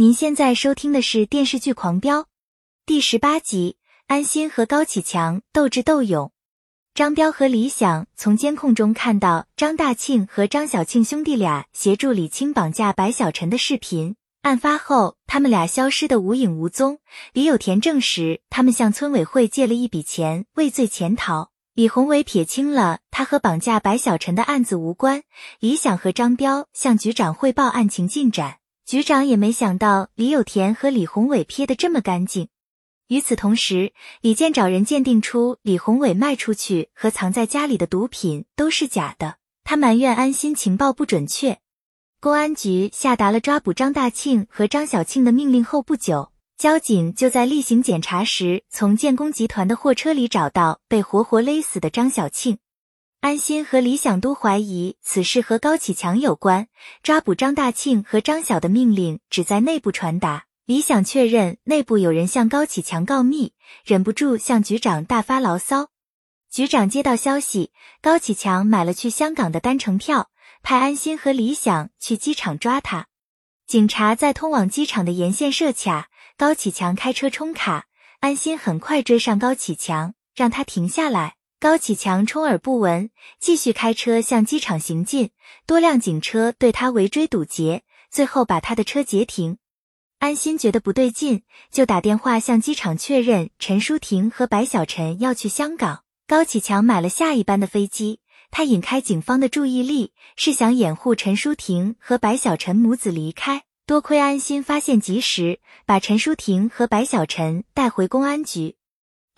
您现在收听的是电视剧《狂飙》第十八集，安心和高启强斗智斗勇。张彪和李想从监控中看到张大庆和张小庆兄弟俩协助李青绑架白小晨的视频。案发后，他们俩消失的无影无踪。李有田证实，他们向村委会借了一笔钱，畏罪潜逃。李宏伟撇清了他和绑架白小晨的案子无关。李想和张彪向局长汇报案情进展。局长也没想到李有田和李宏伟撇得这么干净。与此同时，李健找人鉴定出李宏伟卖出去和藏在家里的毒品都是假的，他埋怨安心情报不准确。公安局下达了抓捕张大庆和张小庆的命令后不久，交警就在例行检查时从建工集团的货车里找到被活活勒死的张小庆。安心和李想都怀疑此事和高启强有关，抓捕张大庆和张晓的命令只在内部传达。李想确认内部有人向高启强告密，忍不住向局长大发牢骚。局长接到消息，高启强买了去香港的单程票，派安心和李想去机场抓他。警察在通往机场的沿线设卡，高启强开车冲卡，安心很快追上高启强，让他停下来。高启强充耳不闻，继续开车向机场行进。多辆警车对他围追堵截，最后把他的车截停。安心觉得不对劲，就打电话向机场确认陈淑婷和白小晨要去香港。高启强买了下一班的飞机，他引开警方的注意力，是想掩护陈淑婷和白小晨母子离开。多亏安心发现及时，把陈淑婷和白小晨带回公安局。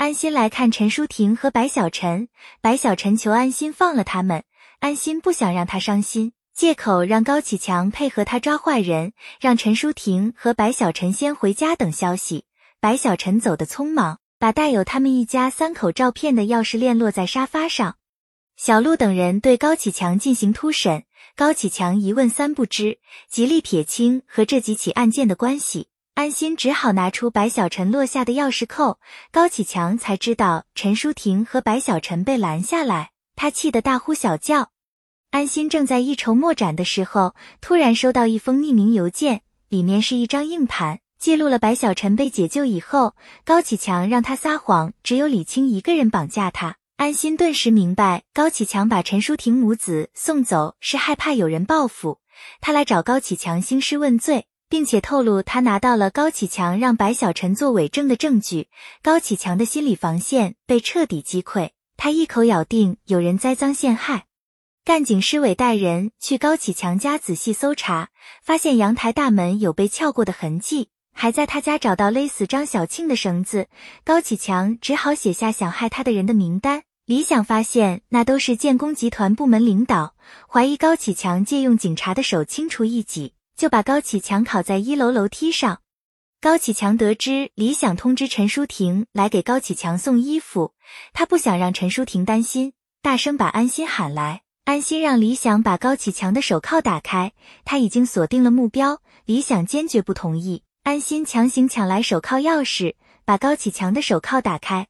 安心来看陈淑婷和白小晨，白小晨求安心放了他们，安心不想让他伤心，借口让高启强配合他抓坏人，让陈淑婷和白小晨先回家等消息。白小晨走得匆忙，把带有他们一家三口照片的钥匙链落在沙发上。小陆等人对高启强进行突审，高启强一问三不知，极力撇清和这几起案件的关系。安心只好拿出白小晨落下的钥匙扣，高启强才知道陈淑婷和白小晨被拦下来，他气得大呼小叫。安心正在一筹莫展的时候，突然收到一封匿名邮件，里面是一张硬盘，记录了白小晨被解救以后，高启强让他撒谎，只有李青一个人绑架他。安心顿时明白，高启强把陈淑婷母子送走是害怕有人报复，他来找高启强兴师问罪。并且透露，他拿到了高启强让白小晨做伪证的证据。高启强的心理防线被彻底击溃，他一口咬定有人栽赃陷害。干警施伟带人去高启强家仔细搜查，发现阳台大门有被撬过的痕迹，还在他家找到勒死张小庆的绳子。高启强只好写下想害他的人的名单。李想发现那都是建工集团部门领导，怀疑高启强借用警察的手清除异己。就把高启强铐在一楼楼梯上。高启强得知李想通知陈淑婷来给高启强送衣服，他不想让陈淑婷担心，大声把安心喊来。安心让李想把高启强的手铐打开，他已经锁定了目标。李想坚决不同意，安心强行抢来手铐钥匙，把高启强的手铐打开。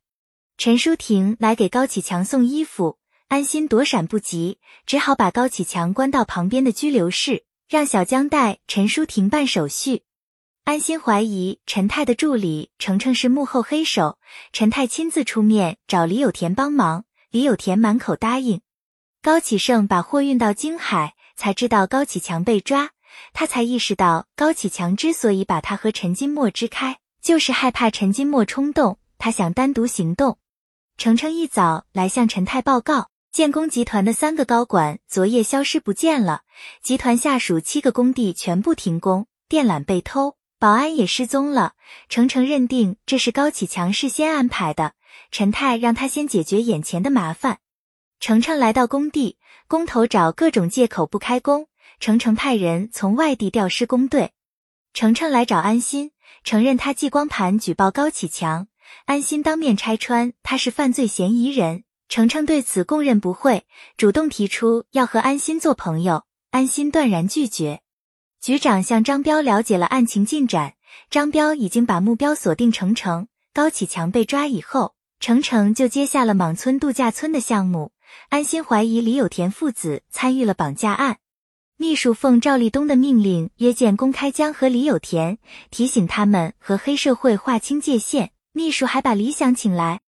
陈淑婷来给高启强送衣服，安心躲闪不及，只好把高启强关到旁边的拘留室。让小江带陈淑婷办手续，安心怀疑陈泰的助理程程是幕后黑手，陈泰亲自出面找李有田帮忙，李有田满口答应。高启盛把货运到京海，才知道高启强被抓，他才意识到高启强之所以把他和陈金墨支开，就是害怕陈金墨冲动，他想单独行动。程程一早来向陈泰报告。建工集团的三个高管昨夜消失不见了，集团下属七个工地全部停工，电缆被偷，保安也失踪了。程程认定这是高启强事先安排的，陈泰让他先解决眼前的麻烦。程程来到工地，工头找各种借口不开工，程程派人从外地调施工队。程程来找安心，承认他寄光盘举报高启强，安心当面拆穿他是犯罪嫌疑人。程程对此供认不讳，主动提出要和安心做朋友，安心断然拒绝。局长向张彪了解了案情进展，张彪已经把目标锁定程程。高启强被抓以后，程程就接下了莽村度假村的项目。安心怀疑李有田父子参与了绑架案。秘书奉赵立东的命令约见公开江和李有田，提醒他们和黑社会划清界限。秘书还把李想请来。